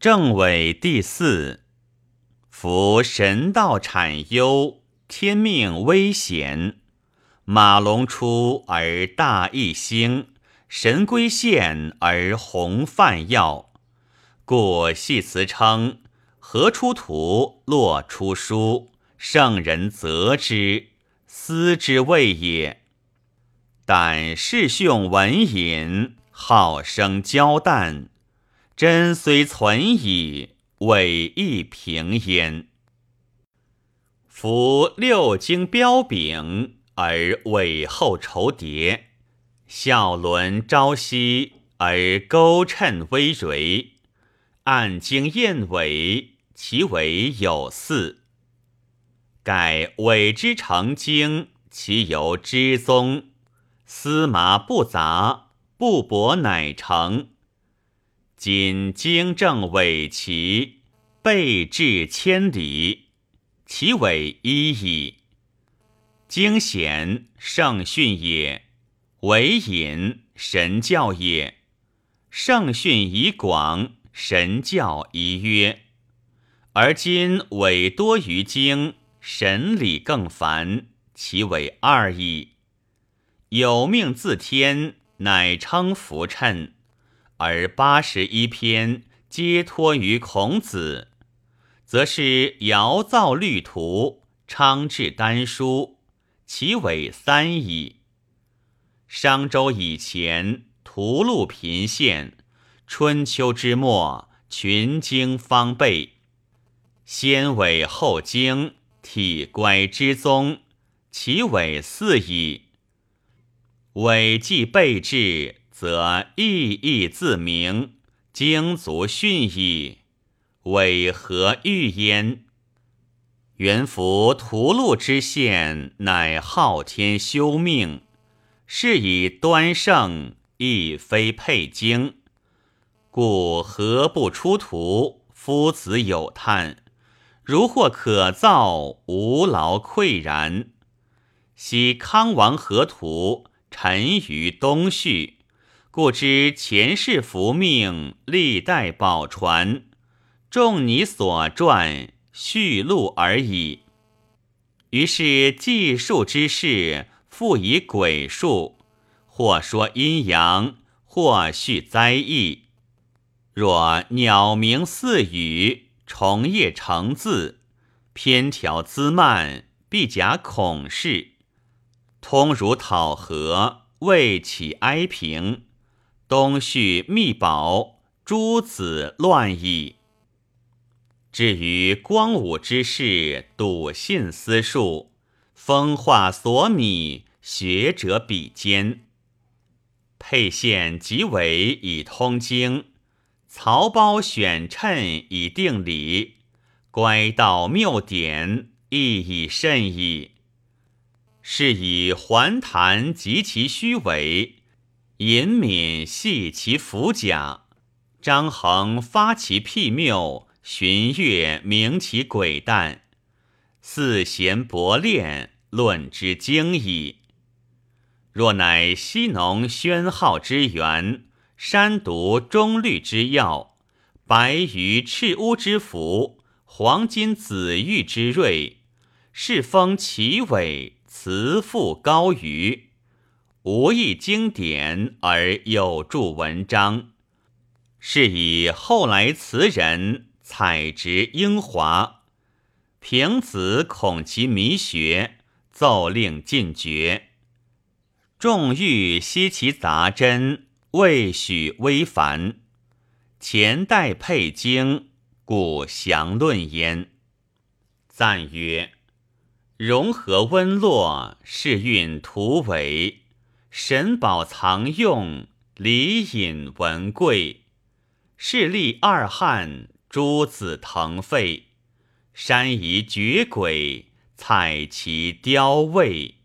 正伪第四。夫神道产忧，天命危险。马龙出而大义兴，神龟现而鸿泛耀。故系辞称：河出图，洛出书，圣人择之，思之谓也。但世兄闻隐，好生交淡，真虽存矣，伪亦平焉。夫六经标炳，而尾后酬叠；孝伦朝夕，而钩称微蕤。按经验尾，其尾有四。盖尾之成经，其由之宗。司马不杂，不帛乃成。今经正伪齐，备至千里，其伪一矣。经显圣训也，伪隐神教也。圣训以广，神教以约。而今伪多于经，神理更繁，其伪二矣。有命自天，乃称福称；而八十一篇皆托于孔子，则是尧造律图，昌治丹书，其伪三矣。商周以前，屠戮频现；春秋之末，群经方备。先伪后经，体乖之宗，其伪四矣。伪既备至，则意义自明，经足训矣。为何欲焉？元服屠戮之献，乃昊天修命，是以端圣，亦非配经。故何不出图？夫子有叹，如或可造，无劳愧然。昔康王何图？沉于东序，故知前世福命，历代宝传。众你所传续录而已。于是计数之事，复以鬼术，或说阴阳，或叙灾异。若鸟鸣似语，虫叶成字，偏条滋蔓，必假孔氏。通儒讨和，未起哀平；东续密宝，诸子乱矣。至于光武之事，笃信私术，风化所米，学者比肩。沛县即为以通经，曹胞选称以定理，乖道谬典，亦已甚矣。是以环谈及其虚伪，隐敏系其符甲，张衡发其辟谬，荀悦明其诡诞，四贤博练，论之精矣。若乃西农宣浩之源，山毒中律之要，白鱼赤乌之福，黄金紫玉之瑞，世风其伟。辞赋高于，无异经典而有著文章，是以后来词人采植英华。平子恐其迷学，奏令禁绝。众欲悉其杂真，未许微繁。前代配经，故详论焉。赞曰。融合温络，是运图为神宝藏用，礼隐文贵。势立二汉，诸子腾沸，山夷绝轨，采其雕位。